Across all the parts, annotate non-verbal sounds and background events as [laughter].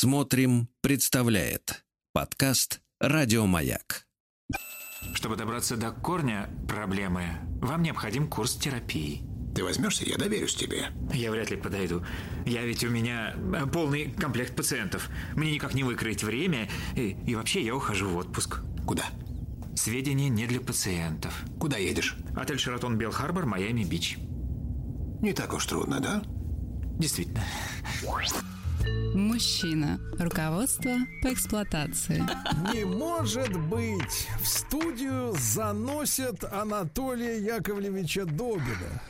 Смотрим, представляет подкаст Радиомаяк. Чтобы добраться до корня проблемы, вам необходим курс терапии. Ты возьмешься, я доверюсь тебе. Я вряд ли подойду. Я ведь у меня э, полный комплект пациентов. Мне никак не выкроить время. И, и вообще я ухожу в отпуск. Куда? Сведения не для пациентов. Куда едешь? Отель «Шератон Белл-Харбор», Майами-Бич. Не так уж трудно, да? Действительно. Мужчина. Руководство по эксплуатации. Не может быть! В студию заносят Анатолия Яковлевича Добина.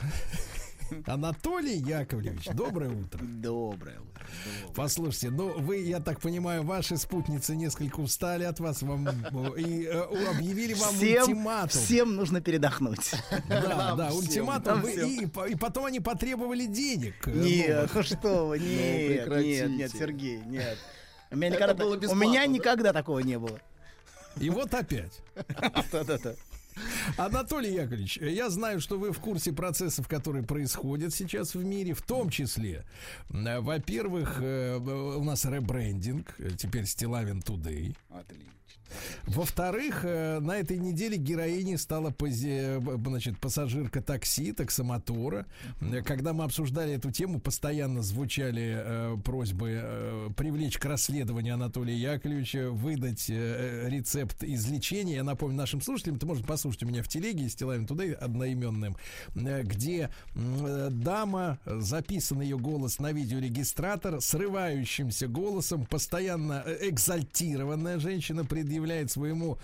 [laughs] Анатолий Яковлевич, доброе утро. Доброе утро. Послушайте, ну вы, я так понимаю, ваши спутницы несколько устали от вас вам, и э, объявили вам всем, ультиматум. Всем нужно передохнуть. [laughs] Да, да, ультиматум. Вы, и, и потом они потребовали денег. Нет, ну что вы, нет, [laughs] Ну, нет, нет, Сергей, нет. У меня, Это никогда, у меня да? никогда такого не было. И вот опять. Да-да-да. Анатолий Яковлевич, я знаю, что вы в курсе процессов, которые происходят сейчас в мире, в том числе, э, во-первых, э, у нас ребрендинг, э, теперь Стилавин Today. Отлично. Во-вторых, на этой неделе героиней стала пози- значит, пассажирка такси, таксомотора. Когда мы обсуждали эту тему, постоянно звучали э, просьбы э, привлечь к расследованию Анатолия Яковлевича, выдать э, рецепт излечения. Я напомню нашим слушателям, это можно послушать у меня в телеге Стилавин Тудей одноименным, э, где э, дама, записан ее голос на видеорегистратор, срывающимся голосом, постоянно э, экзальтированная женщина предъявляет своему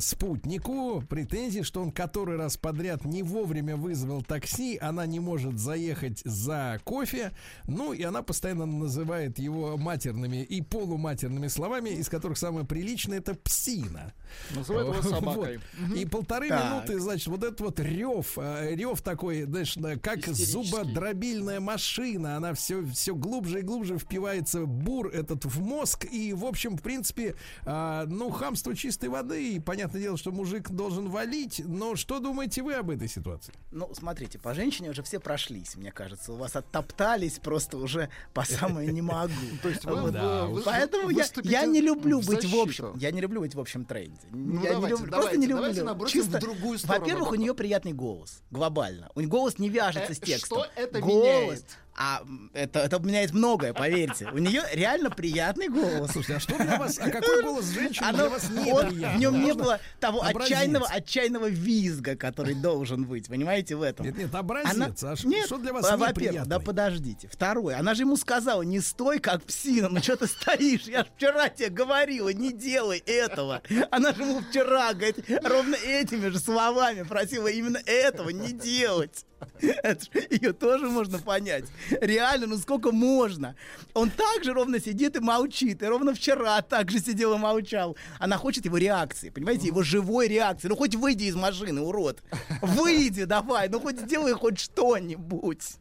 спутнику претензии, что он который раз подряд не вовремя вызвал такси, она не может заехать за кофе, ну и она постоянно называет его матерными и полуматерными словами, из которых самое приличное это псина. Называют его [laughs] собакой. Вот. И полторы Так. минуты, значит, вот этот вот рев, э, рев такой, знаешь, как зубодробильная машина, она все, все глубже и глубже впивается бур этот в мозг, и, в общем, в принципе, а, ну, хамство чистой воды, и понятное дело, что мужик должен валить, но что думаете вы об этой ситуации? Ну, смотрите, по женщине уже все прошлись, мне кажется. У вас оттоптались просто уже по самое не могу. [laughs] То есть вы, Вот. вы- вы- Поэтому я, я не люблю быть в общем. Я не люблю быть в общем тренде. Ну, я давайте, не люблю, просто давайте, не давайте люблю. набросим Чисто, в другую сторону во-первых, у нее приятный голос, глобально. У нее голос не вяжется Э, с текстом. что это голос. меняет? А это, это меняет многое, поверьте. У нее реально приятный голос. Слушайте, а что для вас, а какой голос женщины Оно- для вас он- неприятный? в нем не было того образец? отчаянного, отчаянного визга, который должен быть, понимаете, в этом. Нет, нет, образец. А ш- Нет, что для вас во- во-первых, да подождите. Второе, она же ему сказала, не стой как псина, ну что ты стоишь? Я вчера тебе говорила, не делай этого. Она же ему вчера, говорит, ровно этими же словами просила именно этого не делать. [laughs] Ее тоже можно понять. Реально, ну сколько можно? Он так же ровно сидит и молчит. И ровно вчера так же сидел и молчал. Она хочет его реакции, понимаете? Его живой реакции. Ну хоть выйди из машины, урод. Выйди давай, ну хоть сделай хоть что-нибудь.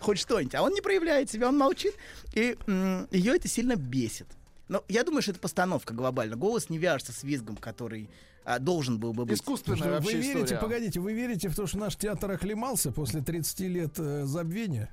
Хоть что-нибудь. А он не проявляет себя, он молчит. И ее это сильно бесит. Но я думаю, что это постановка глобально. Голос не вяжется с визгом, который а, должен был бы быть. Искусственная Что, вообще вы верите, история. погодите, вы верите в то, что наш театр оклемался после 30 лет э, забвения?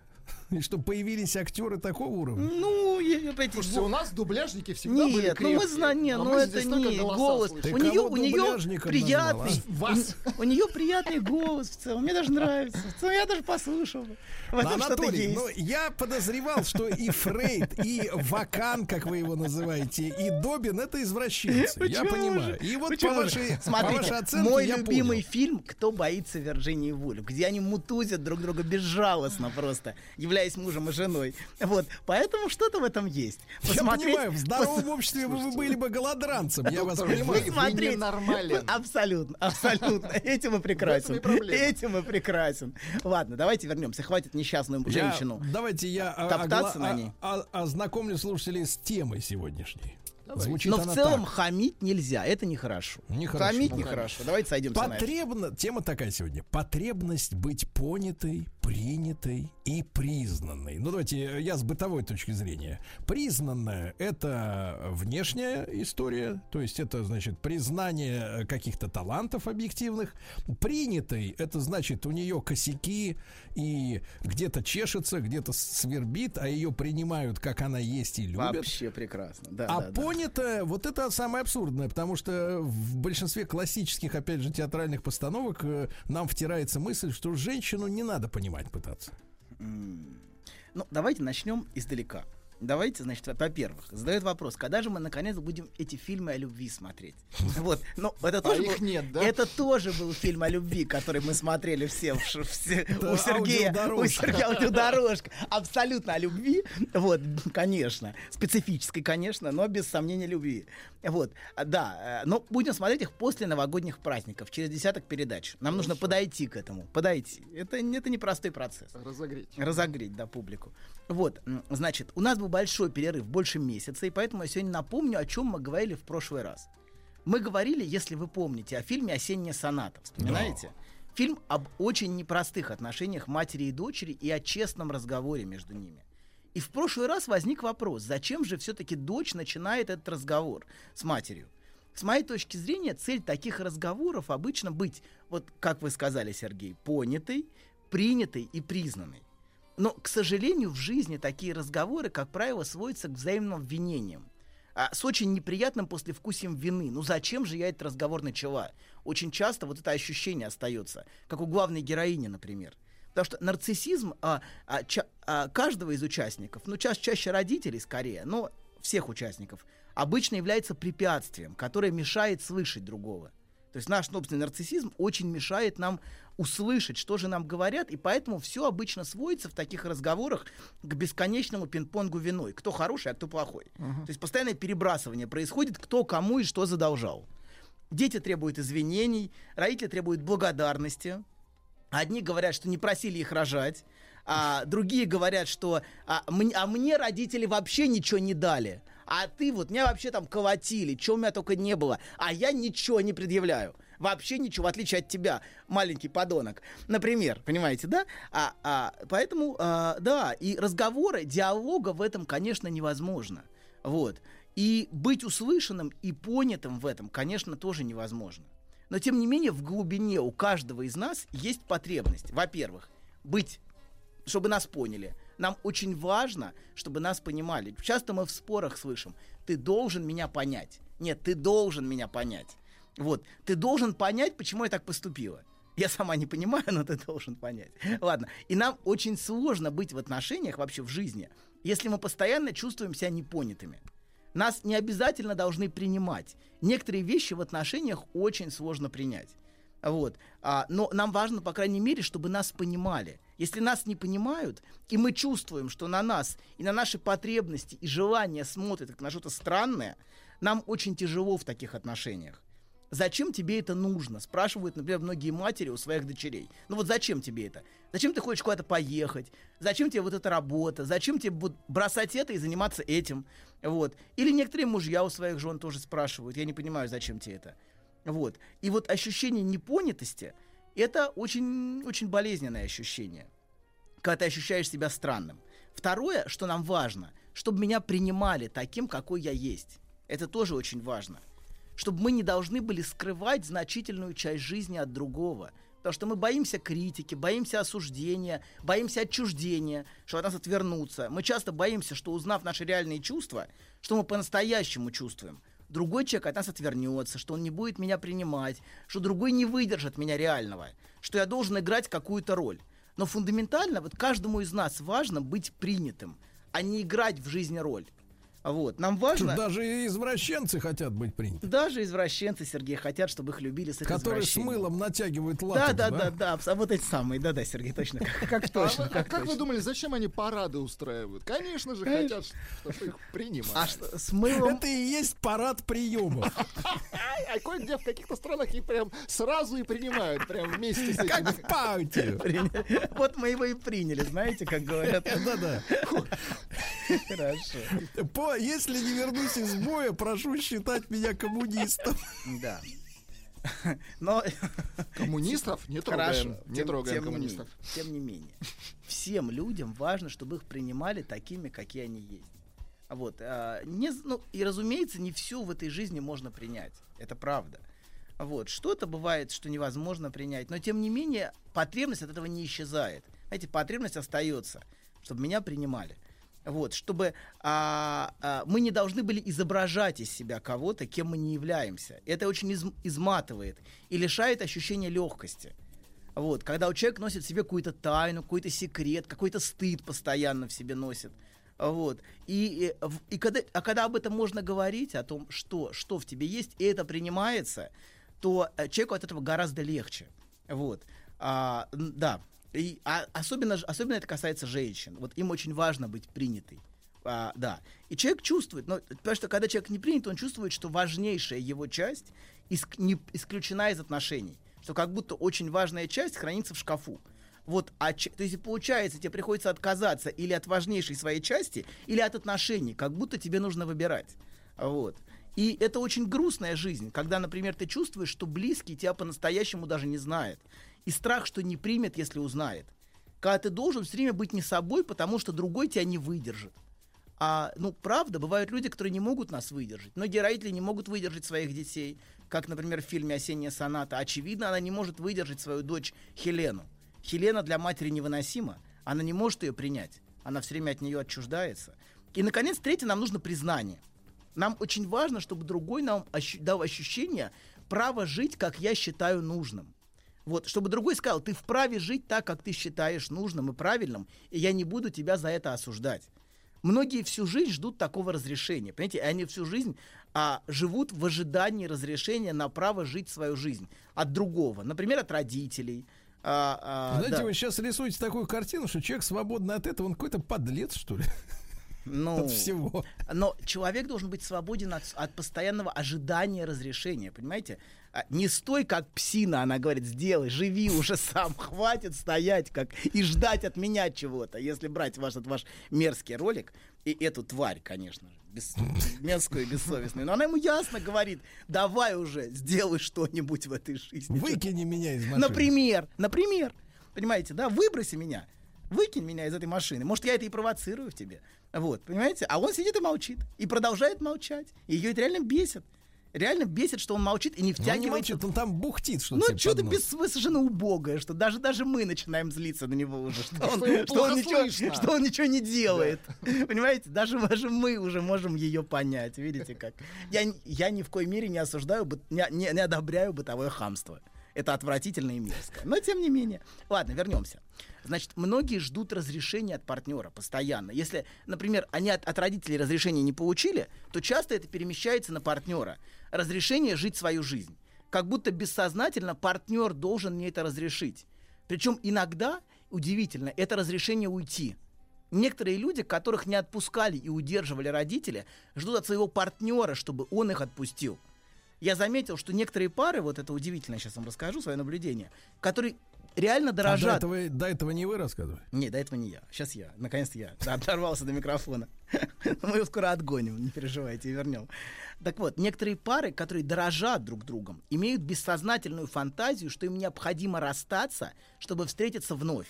И [laughs] что появились актеры такого уровня? Ну, я, понимаете, Слушайте, у нас дубляжники всегда были Нет, ну мы крепкие, знаем, нет, а ну это не голос. слышим. Ты У нее, у нее приятный, [laughs] Вас. у, у нее приятный голос в целом. Мне даже нравится. В целом я даже послушал. В этом Анатолий, есть. но я подозревал, что и Фрейд, и Вакан, как вы его называете, и Добин это извращенцы. Я понимаю. же? И вот по Почему же? вашей, по Смотрите, вашей оценке мой любимый понял. фильм «Кто боится Вирджинии Вульф», где они мутузят друг друга безжалостно просто, являясь мужем и женой. Вот, поэтому что-то в этом есть. Я Посмотреть- понимаю, в здоровом пос- обществе вы были бы голодранцем, я вас понимаю. вы- Смотреть. ненормален. Абсолютно, абсолютно. [laughs] Этим и прекрасен. Этим и прекрасен. Ладно, давайте вернемся. Хватит несчастную Я- женщину. давайте я а, Топтаться на ней. а- а- ознакомлю слушателей с темой сегодняшней. Звучит Но в целом так. хамить нельзя, это нехорошо. Нехорошо. Хамить Ну, нехорошо. Давайте сойдемся. Потребно, тема такая сегодня. Потребность быть понятой, принятой и признанной. Ну, давайте э, я с бытовой точки зрения. Признанная — это внешняя история, то есть это, значит, признание э, каких-то талантов объективных. Принятой — это значит у нее косяки и где-то чешется, где-то свербит, а ее принимают, как она есть и любят. Вообще прекрасно. Да, А да, да. Понято, вот это самое абсурдное, потому что в большинстве классических, опять же, театральных постановок э, нам втирается мысль, что женщину не надо понимать пытаться. Ну, давайте начнем издалека. Давайте, значит, во-первых, задает вопрос, когда же мы наконец будем эти фильмы о любви смотреть? [laughs] Вот, ну, это тоже их был- нет, да? Это тоже был фильм о любви, который мы смотрели все, в все- [laughs] Это у Сергея, у. Сергея аудиодорожка. Абсолютно о любви, вот, конечно, специфической, конечно, но без сомнения любви. Вот, а, да, э, но будем смотреть их после новогодних праздников, через десяток передач. Нам нужно подойти к этому, подойти. Это, это непростой процесс Разогреть. разогреть, да, публику. Вот, значит, у нас был большой перерыв, больше месяца, и поэтому я сегодня напомню, о чем мы говорили в прошлый раз. Мы говорили, если вы помните, о фильме «Осенняя соната». Вспоминаете? Фильм об очень непростых отношениях матери и дочери и о честном разговоре между ними. И в прошлый раз возник вопрос, зачем же все-таки дочь начинает этот разговор с матерью? С моей точки зрения, цель таких разговоров обычно быть, вот как вы сказали, Сергей, понятой, принятой и признанной. Но, к сожалению, в жизни такие разговоры, как правило, сводятся к взаимным обвинениям. А, с очень неприятным послевкусием вины. Ну зачем же я этот разговор начала? Очень часто вот это ощущение остается, как у главной героини, например. Потому что нарциссизм а, а, ча- а, каждого из участников, ну ча- чаще родителей скорее, но всех участников, обычно является препятствием, которое мешает слышать другого. То есть наш собственный нарциссизм очень мешает нам услышать, что же нам говорят, и поэтому все обычно сводится в таких разговорах к бесконечному пинг-понгу виной. Кто хороший, а кто плохой. То есть постоянное перебрасывание происходит, кто кому и что задолжал. Дети требуют извинений, родители требуют благодарности. Одни говорят, что не просили их рожать, а другие говорят, что а, мн- а мне родители вообще ничего не дали. А ты вот, меня вообще там колотили, чего у меня только не было. А я ничего не предъявляю. Вообще ничего, в отличие от тебя, маленький подонок. Например, понимаете, да? А, а, поэтому, а, да, и разговоры, диалога в этом, конечно, невозможно. Вот. И быть услышанным и понятым в этом, конечно, тоже невозможно. Но, тем не менее, в глубине у каждого из нас есть потребность. Во-первых, быть, чтобы нас поняли. Нам очень важно, чтобы нас понимали. Часто мы в спорах слышим, ты должен меня понять. Нет, ты должен меня понять. Вот, ты должен понять, почему я так поступила. Я сама не понимаю, но ты должен понять. Ладно. И нам очень сложно быть в отношениях вообще в жизни, если мы постоянно чувствуем себя непонятыми. Нас не обязательно должны принимать. Некоторые вещи в отношениях очень сложно принять. Вот. А, но нам важно, по крайней мере, чтобы нас понимали. Если нас не понимают, и мы чувствуем, что на нас и на наши потребности и желания смотрят как на что-то странное, нам очень тяжело в таких отношениях. Зачем тебе это нужно? Спрашивают, например, многие матери у своих дочерей. Ну вот зачем тебе это? Зачем ты хочешь куда-то поехать? Зачем тебе вот эта работа? Зачем тебе вот бросать это и заниматься этим? Вот. Или некоторые мужья у своих жен тоже спрашивают. Я не понимаю, зачем тебе это. Вот. И вот ощущение непонятости – это очень, очень болезненное ощущение, когда ты ощущаешь себя странным. Второе, что нам важно, чтобы меня принимали таким, какой я есть. Это тоже очень важно. Чтобы мы не должны были скрывать значительную часть жизни от другого. Потому что мы боимся критики, боимся осуждения, боимся отчуждения, что от нас отвернутся. Мы часто боимся, что узнав наши реальные чувства, что мы по-настоящему чувствуем, другой человек от нас отвернется, что он не будет меня принимать, что другой не выдержит меня реального, что я должен играть какую-то роль. Но фундаментально вот каждому из нас важно быть принятым, а не играть в жизни роль. Вот. Нам важно... Даже извращенцы хотят быть приняты. Даже извращенцы, Сергей, хотят, чтобы их любили с Которые с мылом натягивают Да, латекс, да, да, да, абс- а вот эти самые, да, да, Сергей, точно, как, как точно, а, как как вы думали, зачем они парады устраивают? Конечно же, Конечно. хотят, чтобы их принимали. А что, с мылом? Это и есть парад приемов. [laughs] А кое-где в каких-то странах их прям сразу и принимают, прям вместе с этим. Как в. Вот мы его и приняли, знаете, как говорят. Да-да. [laughs] Хорошо. Если не вернусь из боя, прошу считать меня коммунистом. Да. Но Коммунистов не трогаем. Хорошо. Не Тем- трогаем тем не коммунистов. менее, тем не менее, всем людям важно, чтобы их принимали такими, какие они есть. А Вот, а, не, ну, и разумеется, не все в этой жизни можно принять. Это правда. Вот, что-то бывает, что невозможно принять, но тем не менее потребность от этого не исчезает. Знаете, потребность остается, чтобы меня принимали. Вот, чтобы а, а, мы не должны были изображать из себя кого-то, кем мы не являемся. Это очень из- изматывает и лишает ощущения легкости. Вот, когда у человека носит в себе какую-то тайну, какой-то секрет, какой-то стыд постоянно в себе носит. Вот. И, и, и когда, а когда об этом можно говорить, о том, что, что в тебе есть, и это принимается, то э, человеку от этого гораздо легче. Вот. А, да. И, а, особенно, особенно это касается женщин. Вот им очень важно быть принятой. А, да. И человек чувствует, но, потому что когда человек не принят, он чувствует, что важнейшая его часть иск- не, исключена из отношений. Что как будто очень важная часть хранится в шкафу. Вот, а, то есть получается, тебе приходится отказаться или от важнейшей своей части, или от отношений, как будто тебе нужно выбирать. Вот. И это очень грустная жизнь, когда, например, ты чувствуешь, что близкий тебя по-настоящему даже не знает. И страх, что не примет, если узнает. Когда ты должен все время быть не собой, потому что другой тебя не выдержит. А, ну, правда, бывают люди, которые не могут нас выдержать. Многие родители не могут выдержать своих детей. Как, например, в фильме «Осенняя соната». Очевидно, она не может выдержать свою дочь Хелену. Хелена для матери невыносима. Она не может ее принять. Она все время от нее отчуждается. И, наконец, третье, нам нужно признание. Нам очень важно, чтобы другой нам ощу- дал ощущение права жить, как я считаю нужным. Вот, чтобы другой сказал, ты вправе жить так, как ты считаешь нужным и правильным, и я не буду тебя за это осуждать. Многие всю жизнь ждут такого разрешения, понимаете, и они всю жизнь а, живут в ожидании разрешения на право жить свою жизнь от другого, например, от родителей. а, а, Знаете, да. вы сейчас рисуете такую картину, что человек свободный от этого, он какой-то подлец, что ли, [laughs] ну, от всего. Но человек должен быть свободен от, от постоянного ожидания разрешения, понимаете? А, Не стой как псина, она говорит, сделай, живи уже [laughs] сам, хватит стоять как и ждать от меня чего-то. Если брать ваш, этот ваш мерзкий ролик и эту тварь, конечно же, бес- мерзкую и бессовестную, но она ему ясно говорит, давай уже, сделай что-нибудь в этой жизни. Выкини меня из машины. Например, например, понимаете, да, выброси меня, выкинь меня из этой машины. Может, я это и провоцирую в тебе. Вот, понимаете? А он сидит и молчит. И продолжает молчать. И ее это реально бесит. Реально бесит, что он молчит и не Ну, Он не втягивается. молчит, он там бухтит что-то. Ну, что-то бессмысленно убогое, что даже, даже мы начинаем злиться на него уже, что он, Что он ничего, что он ничего не делает. [laughs] Понимаете, даже, даже мы уже можем ее понять. Видите как? Я, я ни в коей мере не осуждаю, не, не- не одобряю бытовое хамство. Это отвратительно и мерзко. Но тем не менее. Ладно, вернемся. Значит, многие ждут разрешения от партнера постоянно. Если, например, они от, от родителей разрешения не получили, то часто это перемещается на партнера. Разрешение жить свою жизнь. Как будто бессознательно партнер должен мне это разрешить. Причем иногда, удивительно, это разрешение уйти. Некоторые люди, которых не отпускали и удерживали родители, ждут от своего партнера, чтобы он их отпустил. Я заметил, что некоторые пары, вот это удивительно, сейчас вам расскажу свое наблюдение, которые реально А до дорожат. этого, до этого не вы рассказывали? Не, до этого не я. Сейчас я. Наконец-то я. Да, [laughs] Оторвался до микрофона. [laughs] Мы его скоро отгоним, не переживайте, и вернем. Так вот, некоторые пары, которые дорожат друг другом, имеют бессознательную фантазию, что им необходимо расстаться, чтобы встретиться вновь.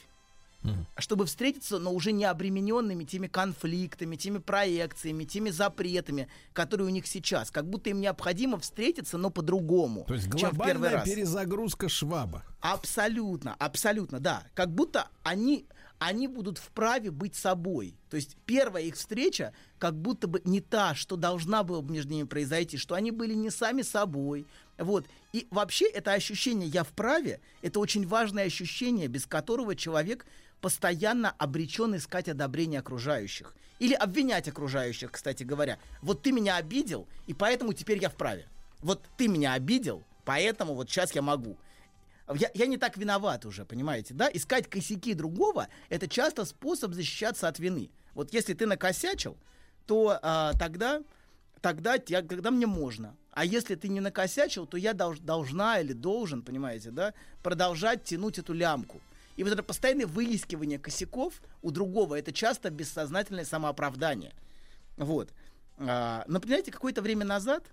Чтобы встретиться, но уже не обремененными теми конфликтами, теми проекциями, теми запретами, которые у них сейчас. Как будто им необходимо встретиться, но по-другому, То есть чем в первый глобальная раз. перезагрузка шваба. Абсолютно, абсолютно, да. Как будто они, они будут вправе быть собой. То есть первая их встреча как будто бы не та, что должна была бы между ними произойти, что они были не сами собой. Вот. И вообще это ощущение «я вправе» — это очень важное ощущение, без которого человек постоянно обречен искать одобрение окружающих. Или обвинять окружающих, кстати говоря. Вот ты меня обидел, и поэтому теперь я вправе. Вот ты меня обидел, поэтому вот сейчас я могу. Я, я не так виноват уже, понимаете, да? Искать косяки другого — это часто способ защищаться от вины. Вот если ты накосячил, то а, тогда, тогда, я, тогда мне можно. А если ты не накосячил, то я долж- должна или должен, понимаете, да, продолжать тянуть эту лямку. И вот это постоянное выискивание косяков у другого — это часто бессознательное самооправдание. Вот. А, но, понимаете, какое-то время назад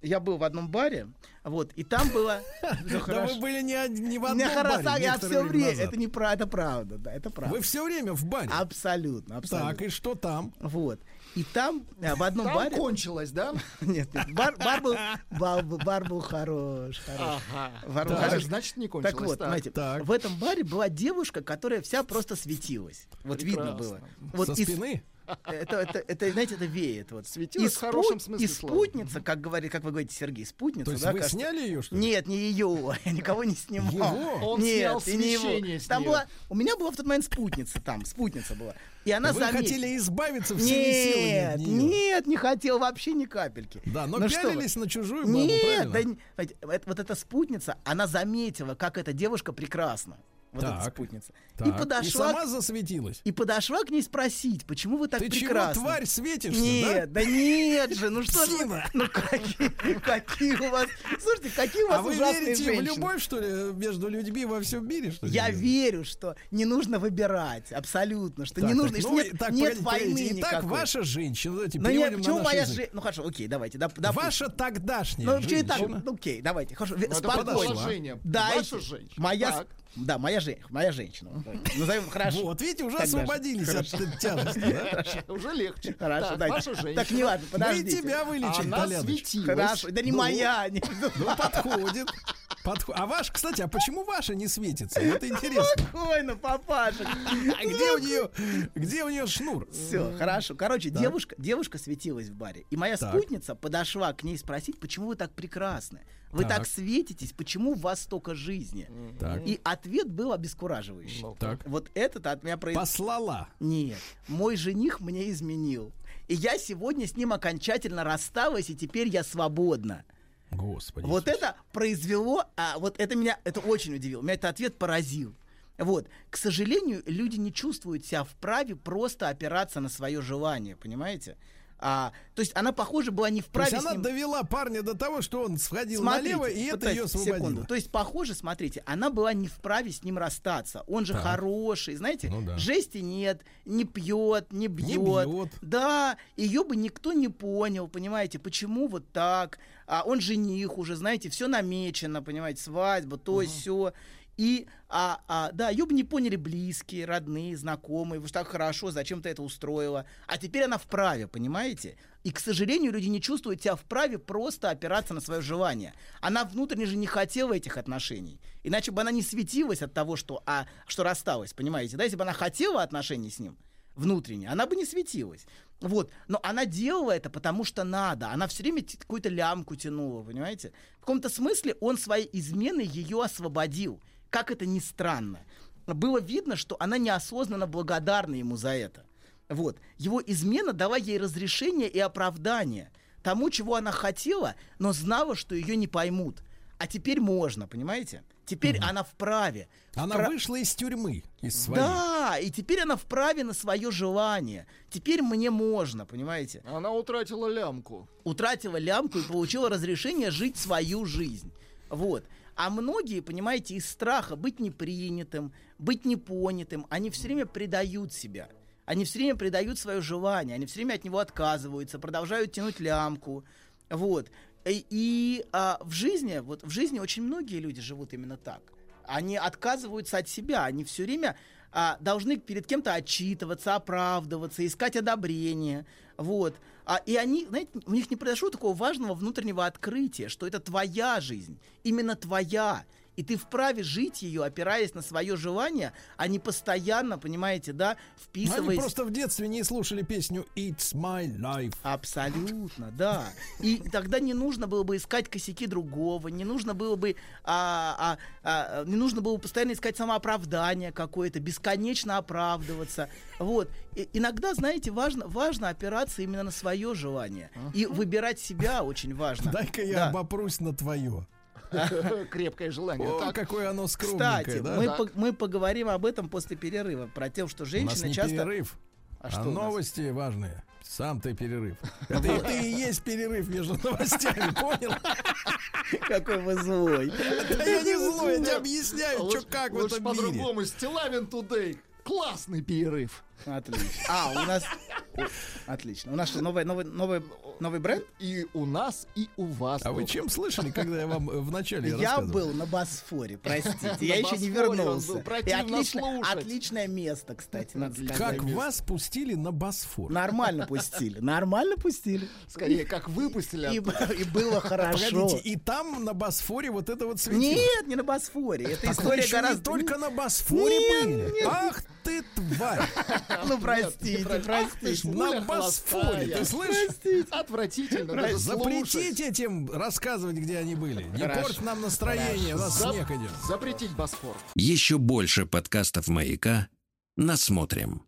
я был в одном баре, вот, и там было... [laughs] Да вы были не, в одном баре я все время, это не про, это правда, да, это правда. Вы все время в баре. Абсолютно, абсолютно. Так, и что там? Вот. И там, а, в одном Там баре... кончилось, да? [laughs] Нет, нет, бар, бар был, бар, бар был хорош, хорош. Ага. Бар был Так, хорош. значит, не кончилось. Так вот, понимаете, Так. в этом баре была девушка, которая вся просто светилась. Вот видно было. Прекрасно. Вот Со из- спины? Это, это, это, знаете, это веет. Вот. Светилась И в хорошем смысле И слова. спутница, как, говорит, как вы говорите, Сергей, спутница, То есть да, вы кажется? сняли ее, что ли? Нет, не ее, я никого не снимал. Его? Он Нет, снял свечение его. с Там была, у меня была в тот момент спутница там, спутница была. И она Вы заметила. хотели избавиться всеми силами Нет, от нее. нет, не хотел вообще ни капельки. Да, но Ну что пялились на чужую бабу, Нет, правильно? да, вот эта спутница, она заметила, как эта девушка прекрасна. Вот эта Так, спутница. Так, И подошла, И сама засветилась. и подошла к ней спросить, почему вы так Ты чего, прекрасны? тварь, светишься, Нет, да? нет же, ну что ж вы- Псина. [laughs] ну какие, какие у вас, слушайте, какие у вас А вы ужасные верите женщины. в любовь, что ли, между людьми во всем мире, что ли? Я верю, что не нужно выбирать, абсолютно, что Так, не так, нужно, что ну, нет, так, нет погодите, войны. Итак, никакой. ваша женщина, давайте Ну, нет, почему на наш моя язык. же... Ну хорошо, окей, давайте. доп- допустим. Ваша тогдашняя Ну, и так, женщина. ну, окей, давайте. Хорошо, Ну, это спокойно. Дайте. Ваша женщина. Моя, Так. Да, моя, жен... моя женщина. Назовем, хорошо. Вот, видите, уже освободились от тяжести, да? Уже легче. Хорошо, Так, дайте. ваша женщина. Так не важно, Мы подождите. тебя вылечим, Она Толядочка. светилась. Хорошо, да не Ну, моя. не- Ну, подходит. Подход- А ваш, кстати, а почему ваша не светится? Вот интересно. Спокойно, папаша. А где у нее, где у нее шнур? Все, хорошо. Короче, девушка, девушка светилась в баре. И моя Так. спутница подошла к ней спросить, почему вы так прекрасны? Вы так, Так. светитесь, почему у вас столько жизни? Так. И ответ был обескураживающий. Так. Вот этот от меня произошло. Послала. Нет, мой жених мне изменил. И я сегодня с ним окончательно рассталась, и теперь я свободна. Господи. Вот это произвело, а вот это меня, это очень удивило. Меня этот ответ поразил. Вот, к сожалению, люди не чувствуют себя вправе просто опираться на свое желание, понимаете? А, то есть она, похоже, была не То вправе есть с она ним... довела парня до того, что он сходил Смотрите, налево, и это ее секунду. освободило. То есть, похоже, смотрите, она была не вправе с ним расстаться. Он же Так. хороший, знаете, Ну да. жести нет, не пьет, не бьет. бьет. Да, ее бы никто не понял, понимаете, почему вот так. А он жених уже, знаете, все намечено, понимаете, свадьба, то есть все. И, а, а, да, ее бы не поняли близкие, родные, знакомые, вы же так хорошо, зачем ты это устроила. А теперь она вправе, понимаете? И, к сожалению, люди не чувствуют себя вправе просто опираться на свое желание. Она внутренне же не хотела этих отношений. Иначе бы она не светилась от того, что, а, что рассталась, понимаете? Да, если бы она хотела отношений с ним, внутренне, она бы не светилась. Вот. Но она делала это, потому что надо. Она все время какую-то лямку тянула, понимаете? В каком-то смысле он своей изменой ее освободил. Как это ни странно. Было видно, что она неосознанно благодарна ему за это. Вот. Его измена дала ей разрешение и оправдание тому, чего она хотела, но знала, что ее не поймут. А теперь можно, понимаете? Теперь она вправе. Она Впра- вышла из тюрьмы, из своей. да, и теперь она вправе на свое желание. Теперь мне можно, понимаете? Она утратила лямку. Утратила лямку и получила разрешение жить свою жизнь. Вот. А многие, понимаете, из страха быть непринятым, быть непонятым, они все время предают себя. Они все время предают свое желание, они все время от него отказываются, продолжают тянуть лямку. Вот. И, и, а, в жизни, вот в жизни очень многие люди живут именно так. Они отказываются от себя, они все время а, должны перед кем-то отчитываться, оправдываться, искать одобрение. Вот. А, и они, знаете, у них не произошло такого важного внутреннего открытия, что это твоя жизнь, именно твоя. И ты вправе жить ее, опираясь на свое желание, а не постоянно, понимаете, да, Ну, Они вписываясь... просто в детстве не слушали песню It's My Life. Абсолютно, да. И тогда не нужно было бы искать косяки другого, не нужно было бы, а, а, а, не нужно было бы постоянно искать самооправдание какое-то, бесконечно оправдываться. Вот. И иногда, знаете, важно, важно опираться именно на свое желание. И выбирать себя очень важно. Дай-ка я Да. обопрусь на твое. [laughs] Крепкое желание. О, Так, какое оно скромненькое, Кстати, да? мы, по- мы поговорим об этом после перерыва, про то, что женщины часто... перерыв, А а, что новости важные. Сам ты перерыв. [laughs] Это и ты и есть перерыв между новостями, понял? [laughs] Какой вы злой. Да я не злой, я тебе объясняю, что как в лучше этом мире. по-другому. Стилавин Today. Классный перерыв. Отлично. А, у нас, Отлично. У нас что, новый, новый, новый, новый бренд? И у нас, и у вас. А вы чем слышали, когда я вам э, в начале Я был на Босфоре, простите. Я еще не вернулся. И отличное место, кстати, надо сказать. Как вас пустили на Босфор? Нормально пустили. Нормально пустили. Скорее, как выпустили И, было [laughs] хорошо. И там на Босфоре вот это вот светило? Нет, не на Босфоре. Это история гораздо... только на Босфоре были. Ах ты тварь! [laughs] Ну, простите, простите. На Босфоре, ты слышишь? Отвратительно Запретить этим рассказывать, где они были. Не порть нам настроение, у нас снег идет. Запретить Босфор. Еще больше подкастов «Маяка» насмотрим.